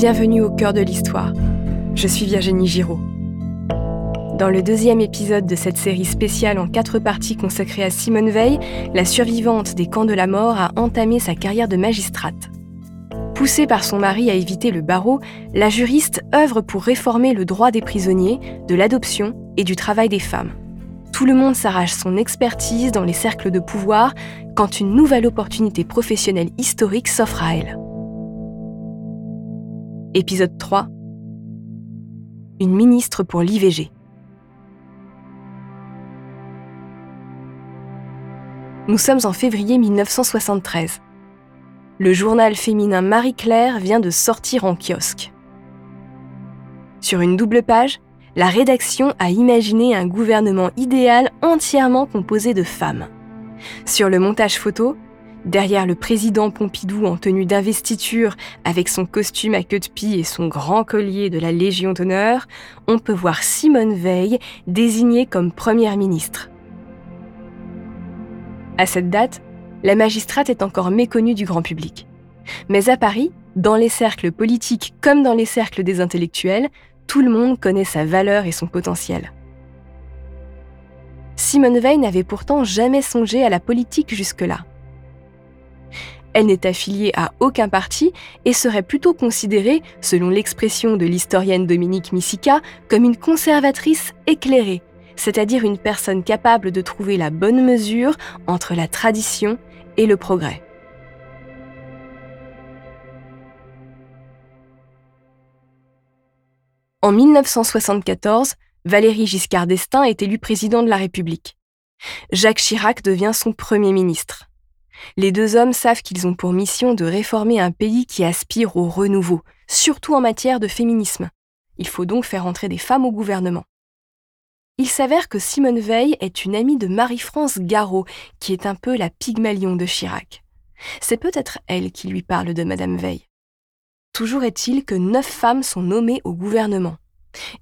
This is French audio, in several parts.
Bienvenue au cœur de l'histoire. Je suis Virginie Giraud. Dans le deuxième épisode de cette série spéciale en quatre parties consacrée à Simone Veil, la survivante des camps de la mort a entamé sa carrière de magistrate. Poussée par son mari à éviter le barreau, la juriste œuvre pour réformer le droit des prisonniers, de l'adoption et du travail des femmes. Tout le monde s'arrache son expertise dans les cercles de pouvoir quand une nouvelle opportunité professionnelle historique s'offre à elle. Épisode 3 Une ministre pour l'IVG. Nous sommes en février 1973. Le journal féminin Marie-Claire vient de sortir en kiosque. Sur une double page, la rédaction a imaginé un gouvernement idéal entièrement composé de femmes. Sur le montage photo, derrière le président Pompidou en tenue d'investiture avec son costume à queue de pie et son grand collier de la Légion d'honneur, on peut voir Simone Veil désignée comme première ministre. À cette date, la magistrate est encore méconnue du grand public. Mais à Paris, dans les cercles politiques comme dans les cercles des intellectuels, tout le monde connaît sa valeur et son potentiel. Simone Veil n'avait pourtant jamais songé à la politique jusque-là. Elle n'est affiliée à aucun parti et serait plutôt considérée, selon l'expression de l'historienne Dominique Missica, comme une conservatrice éclairée, c'est-à-dire une personne capable de trouver la bonne mesure entre la tradition et le progrès. En 1974, Valéry Giscard d'Estaing est élu président de la République. Jacques Chirac devient son Premier ministre. Les deux hommes savent qu'ils ont pour mission de réformer un pays qui aspire au renouveau, surtout en matière de féminisme. Il faut donc faire entrer des femmes au gouvernement. Il s'avère que Simone Veil est une amie de Marie-France Garot, qui est un peu la Pygmalion de Chirac. C'est peut-être elle qui lui parle de Madame Veil. Toujours est-il que neuf femmes sont nommées au gouvernement.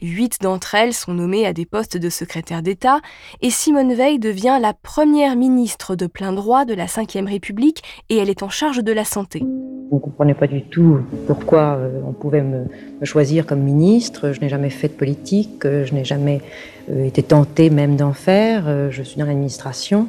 Huit d'entre elles sont nommées à des postes de secrétaire d'État et Simone Veil devient la première ministre de plein droit de la Ve République et elle est en charge de la santé. On ne comprenait pas du tout pourquoi euh, on pouvait me, choisir comme ministre. Je n'ai jamais fait de politique, euh, je n'ai jamais euh, été tentée même d'en faire. Je suis dans l'administration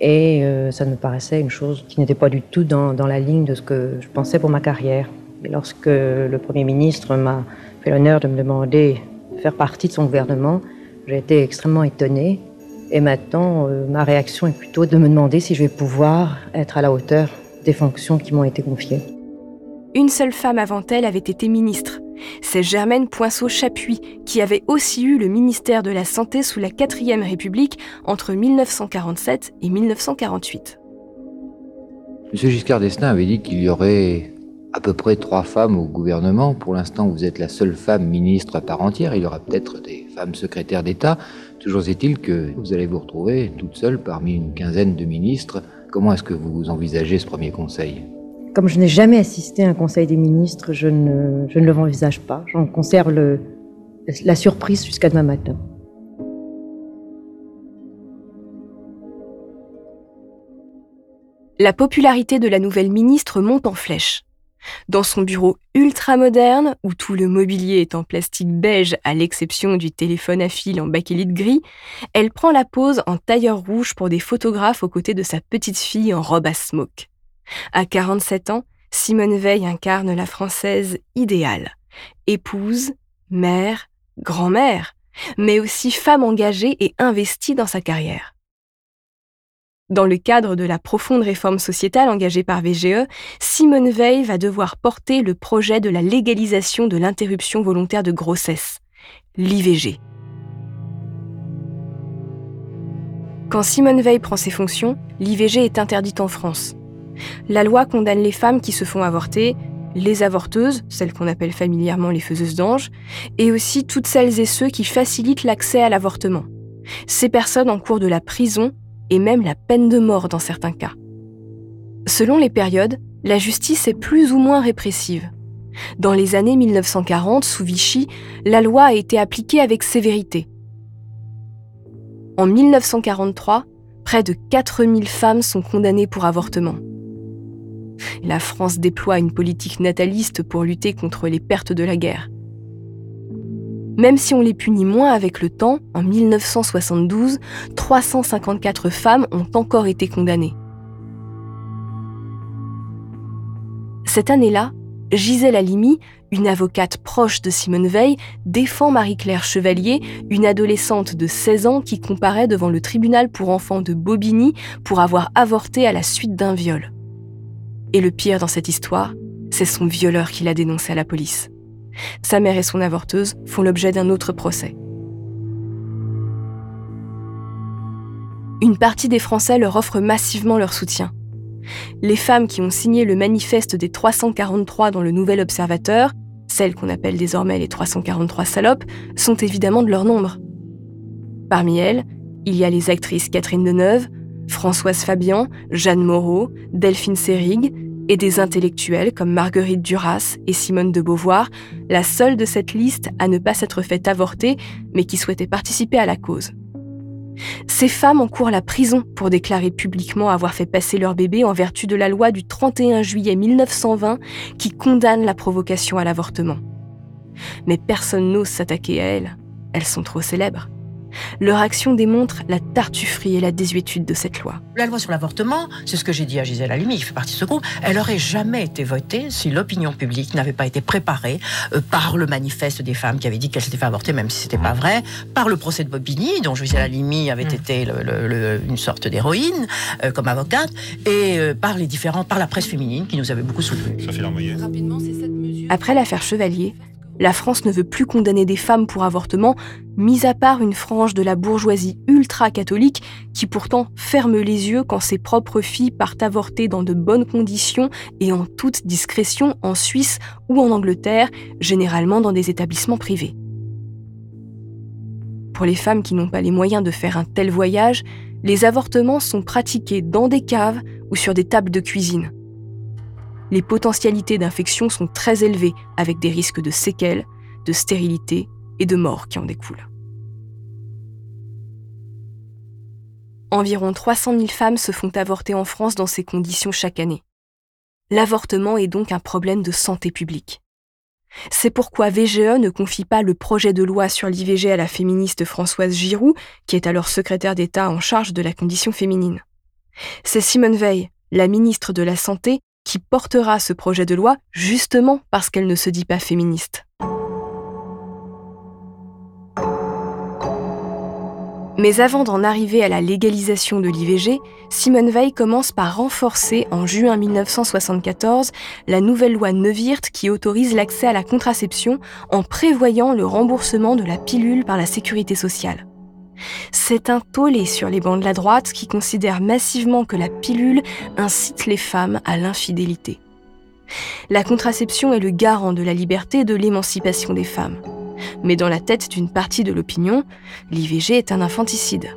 et ça me paraissait une chose qui n'était pas du tout dans la ligne de ce que je pensais pour ma carrière. Lorsque le Premier ministre m'a fait l'honneur de me demander de faire partie de son gouvernement, j'ai été extrêmement étonnée. Et maintenant, euh, ma réaction est plutôt de me demander si je vais pouvoir être à la hauteur des fonctions qui m'ont été confiées. Une seule femme avant elle avait été ministre. C'est Germaine Poinceau-Chapuis, qui avait aussi eu le ministère de la Santé sous la 4ème République entre 1947 et 1948. Monsieur Giscard d'Estaing avait dit qu'il y aurait à peu près trois femmes au gouvernement. Pour l'instant, vous êtes la seule femme ministre à part entière. Il y aura peut-être des femmes secrétaires d'État. Toujours est-il que vous allez vous retrouver toute seule parmi une quinzaine de ministres. Comment est-ce que vous envisagez ce premier conseil? Comme je n'ai jamais assisté à un conseil des ministres, je ne, je ne l'envisage pas. J'en conserve le, la surprise jusqu'à demain matin. La popularité de la nouvelle ministre monte en flèche. Dans son bureau ultra moderne, où tout le mobilier est en plastique beige à l'exception du téléphone à fil en bakélite gris, elle prend la pose en tailleur rouge pour des photographes aux côtés de sa petite fille en robe à smoke. À 47 ans, Simone Veil incarne la française idéale. Épouse, mère, grand-mère, mais aussi femme engagée et investie dans sa carrière. Dans le cadre de la profonde réforme sociétale engagée par VGE, Simone Veil va devoir porter le projet de la légalisation de l'interruption volontaire de grossesse, l'IVG. Quand Simone Veil prend ses fonctions, l'IVG est interdite en France. La loi condamne les femmes qui se font avorter, les avorteuses, celles qu'on appelle familièrement les faiseuses d'anges, et aussi toutes celles et ceux qui facilitent l'accès à l'avortement. Ces personnes encourent de la prison et même la peine de mort dans certains cas. Selon les périodes, la justice est plus ou moins répressive. Dans les années 1940, sous Vichy, la loi a été appliquée avec sévérité. En 1943, près de 4000 femmes sont condamnées pour avortement. La France déploie une politique nataliste pour lutter contre les pertes de la guerre. Même si on les punit moins avec le temps, en 1972, 354 femmes ont encore été condamnées. Cette année-là, Gisèle Halimi, une avocate proche de Simone Veil, défend Marie-Claire Chevalier, une adolescente de 16 ans qui comparaît devant le tribunal pour enfants de Bobigny pour avoir avorté à la suite d'un viol. Et le pire dans cette histoire, c'est son violeur qui l'a dénoncé à la police. Sa mère et son avorteuse font l'objet d'un autre procès. Une partie des Français leur offre massivement leur soutien. Les femmes qui ont signé le manifeste des 343 dans le Nouvel Observateur, celles qu'on appelle désormais les 343 salopes, sont évidemment de leur nombre. Parmi elles, il y a les actrices Catherine Deneuve, Françoise Fabian, Jeanne Moreau, Delphine Seyrig, et des intellectuels comme Marguerite Duras et Simone de Beauvoir, la seule de cette liste à ne pas s'être faite avorter, mais qui souhaitait participer à la cause. Ces femmes encourent la prison pour déclarer publiquement avoir fait passer leur bébé en vertu de la loi du 31 juillet 1920 qui condamne la provocation à l'avortement. Mais personne n'ose s'attaquer à elles. Elles sont trop célèbres. Leur action démontre la tartufferie et la désuétude de cette loi. La loi sur l'avortement, c'est ce que j'ai dit à Gisèle Halimi, qui fait partie de ce groupe, elle aurait jamais été votée si l'opinion publique n'avait pas été préparée euh, par le manifeste des femmes qui avaient dit qu'elles s'étaient fait avorter, même si c'était pas vrai, par le procès de Bobigny, dont Gisèle Halimi avait mmh. été une sorte d'héroïne euh, comme avocate, et euh, par les différents, par la presse féminine qui nous avait beaucoup soutenu. Après l'affaire Chevalier, la France ne veut plus condamner des femmes pour avortement, mis à part une frange de la bourgeoisie ultra-catholique qui pourtant ferme les yeux quand ses propres filles partent avorter dans de bonnes conditions et en toute discrétion en Suisse ou en Angleterre, généralement dans des établissements privés. Pour les femmes qui n'ont pas les moyens de faire un tel voyage, les avortements sont pratiqués dans des caves ou sur des tables de cuisine les potentialités d'infection sont très élevées, avec des risques de séquelles, de stérilité et de mort qui en découlent. Environ 300 000 femmes se font avorter en France dans ces conditions chaque année. L'avortement est donc un problème de santé publique. C'est pourquoi VGE ne confie pas le projet de loi sur l'IVG à la féministe Françoise Giroud, qui est alors secrétaire d'État en charge de la condition féminine. C'est Simone Veil, la ministre de la Santé, qui portera ce projet de loi justement parce qu'elle ne se dit pas féministe. Mais avant d'en arriver à la légalisation de l'IVG, Simone Veil commence par renforcer en juin 1974 la nouvelle loi Neuwirth qui autorise l'accès à la contraception en prévoyant le remboursement de la pilule par la sécurité sociale. C'est un tollé sur les bancs de la droite qui considère massivement que la pilule incite les femmes à l'infidélité. La contraception est le garant de la liberté et de l'émancipation des femmes. Mais dans la tête d'une partie de l'opinion, l'IVG est un infanticide.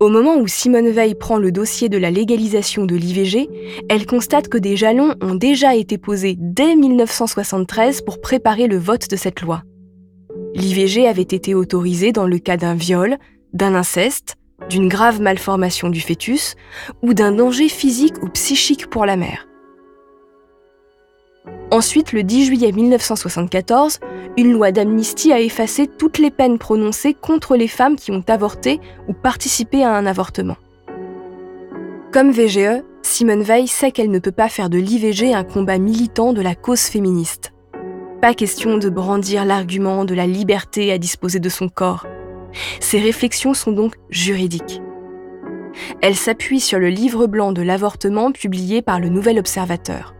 Au moment où Simone Veil prend le dossier de la légalisation de l'IVG, elle constate que des jalons ont déjà été posés dès 1973 pour préparer le vote de cette loi. L'IVG avait été autorisé dans le cas d'un viol, d'un inceste, d'une grave malformation du fœtus ou d'un danger physique ou psychique pour la mère. Ensuite, le 10 juillet 1974, une loi d'amnistie a effacé toutes les peines prononcées contre les femmes qui ont avorté ou participé à un avortement. Comme VGE, Simone Veil sait qu'elle ne peut pas faire de l'IVG un combat militant de la cause féministe. Pas question de brandir l'argument de la liberté à disposer de son corps. Ses réflexions sont donc juridiques. Elle s'appuie sur le livre blanc de l'avortement publié par le Nouvel Observateur.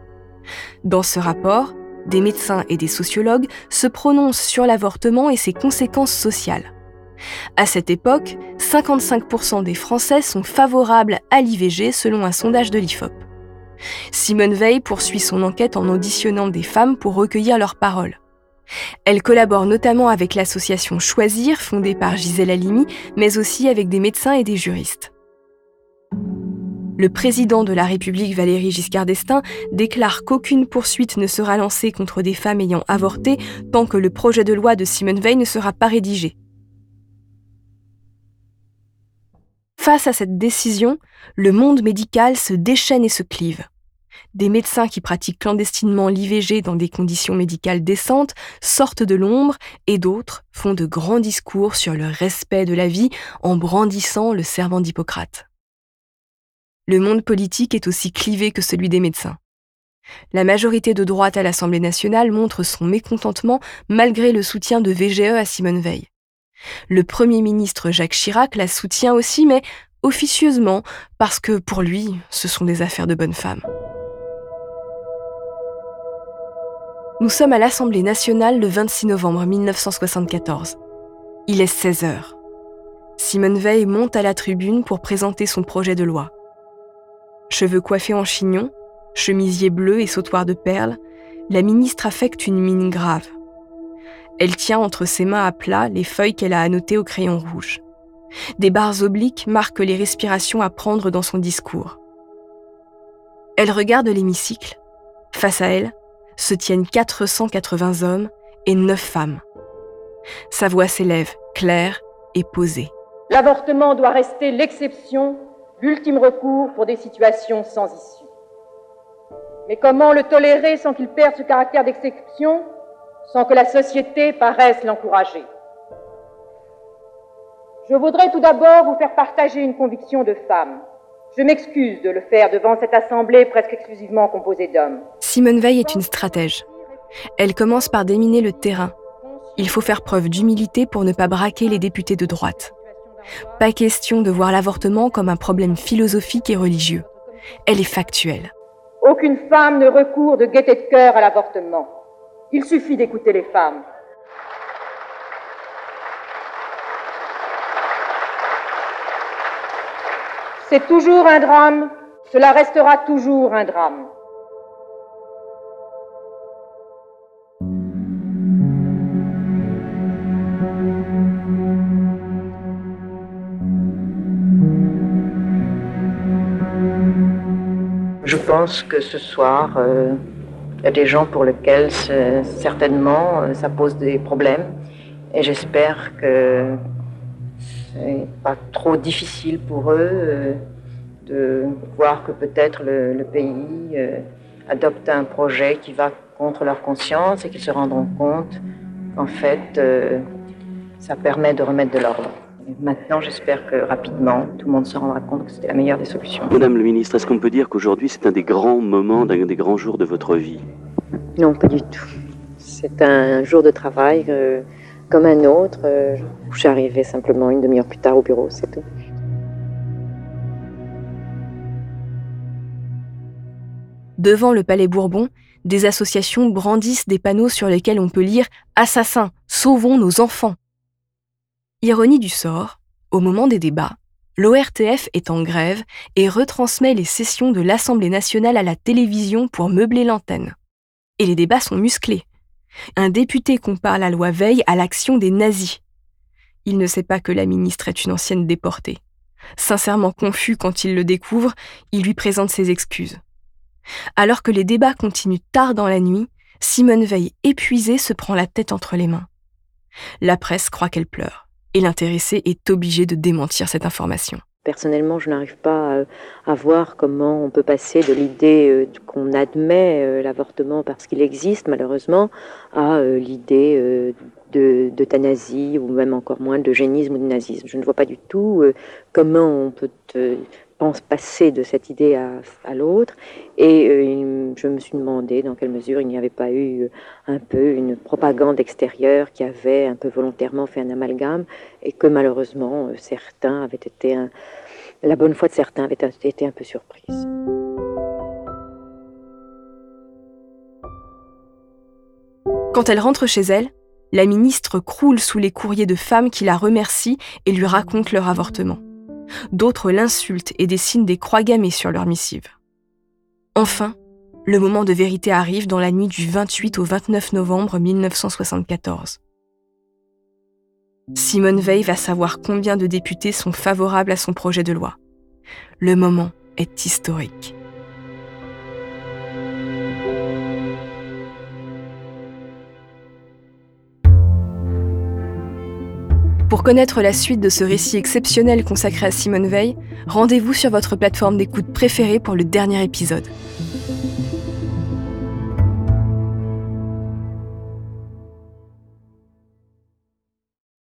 Dans ce rapport, des médecins et des sociologues se prononcent sur l'avortement et ses conséquences sociales. À cette époque, 55% des Français sont favorables à l'IVG selon un sondage de l'IFOP. Simone Veil poursuit son enquête en auditionnant des femmes pour recueillir leurs paroles. Elle collabore notamment avec l'association Choisir, fondée par Gisèle Halimi, mais aussi avec des médecins et des juristes le président de la République Valéry Giscard d'Estaing déclare qu'aucune poursuite ne sera lancée contre des femmes ayant avorté tant que le projet de loi de Simone Veil ne sera pas rédigé. Face à cette décision, le monde médical se déchaîne et se clive. Des médecins qui pratiquent clandestinement l'IVG dans des conditions médicales décentes sortent de l'ombre et d'autres font de grands discours sur le respect de la vie en brandissant le serment d'Hippocrate. Le monde politique est aussi clivé que celui des médecins. La majorité de droite à l'Assemblée nationale montre son mécontentement malgré le soutien de VGE à Simone Veil. Le Premier ministre Jacques Chirac la soutient aussi, mais officieusement, parce que pour lui, ce sont des affaires de bonnes femmes. Nous sommes à l'Assemblée nationale le 26 novembre 1974. Il est 16 heures. Simone Veil monte à la tribune pour présenter son projet de loi. Cheveux coiffés en chignon, chemisier bleu et sautoir de perles, la ministre affecte une mine grave. Elle tient entre ses mains à plat les feuilles qu'elle a annotées au crayon rouge. Des barres obliques marquent les respirations à prendre dans son discours. Elle regarde l'hémicycle. Face à elle se tiennent 480 hommes et 9 femmes. Sa voix s'élève, claire et posée. L'avortement doit rester l'exception, l'ultime recours pour des situations sans issue. Mais comment le tolérer sans qu'il perde ce caractère d'exception sans que la société paraisse l'encourager? Je voudrais tout d'abord vous faire partager une conviction de femme. Je m'excuse de le faire devant cette assemblée presque exclusivement composée d'hommes. Simone Veil est une stratège. Elle commence par déminer le terrain. Il faut faire preuve d'humilité pour ne pas braquer les députés de droite. Pas question de voir l'avortement comme un problème philosophique et religieux. Elle est factuelle. Aucune femme ne recourt de gaieté de cœur à l'avortement. Il suffit d'écouter les femmes. C'est toujours un drame, cela restera toujours un drame. Pense que ce soir, euh, il y a des gens pour lesquels certainement euh, ça pose des problèmes et j'espère que c'est pas trop difficile pour eux euh, de voir que peut-être le, pays euh, adopte un projet qui va contre leur conscience et qu'ils se rendront compte qu'en fait ça permet de remettre de l'ordre. Maintenant, j'espère que rapidement, tout le monde se rendra compte que c'était la meilleure des solutions. Madame le ministre, est-ce qu'on peut dire qu'aujourd'hui, c'est un des grands moments, un des grands jours de votre vie? Non, pas du tout. C'est un jour de travail euh, comme un autre. Euh, je suis arrivée simplement une demi-heure plus tard au bureau, c'est tout. Devant le Palais Bourbon, des associations brandissent des panneaux sur lesquels on peut lire Assassins, sauvons nos enfants. Ironie du sort, au moment des débats, l'ORTF est en grève et retransmet les sessions de l'Assemblée nationale à la télévision pour meubler l'antenne. Et les débats sont musclés. Un député compare la loi Veille à l'action des nazis. Il ne sait pas que la ministre est une ancienne déportée. Sincèrement confus quand il le découvre, il lui présente ses excuses. Alors que les débats continuent tard dans la nuit, Simone Veil, épuisée, se prend la tête entre les mains. La presse croit qu'elle pleure et l'intéressé est obligé de démentir cette information. Personnellement, je n'arrive pas à, voir comment on peut passer de l'idée euh, qu'on admet euh, l'avortement parce qu'il existe malheureusement à euh, l'idée d'euthanasie ou même encore moins d'eugénisme ou de nazisme. Je ne vois pas du tout comment on peut pense passer de cette idée à, l'autre. Et euh, je me suis demandé dans quelle mesure il n'y avait pas eu euh, un peu une propagande extérieure qui avait un peu volontairement fait un amalgame et que malheureusement euh, certains avaient été la bonne foi de certains avait été un peu surprise. Quand elle rentre chez elle, la ministre croule sous les courriers de femmes qui la remercient et lui racontent leur avortement. D'autres l'insultent et dessinent des croix gammées sur leur missive. Enfin, le moment de vérité arrive dans la nuit du 28 au 29 novembre 1974. Simone Veil va savoir combien de députés sont favorables à son projet de loi. Le moment est historique. Pour connaître la suite de ce récit exceptionnel consacré à Simone Veil, rendez-vous sur votre plateforme d'écoute préférée pour le dernier épisode.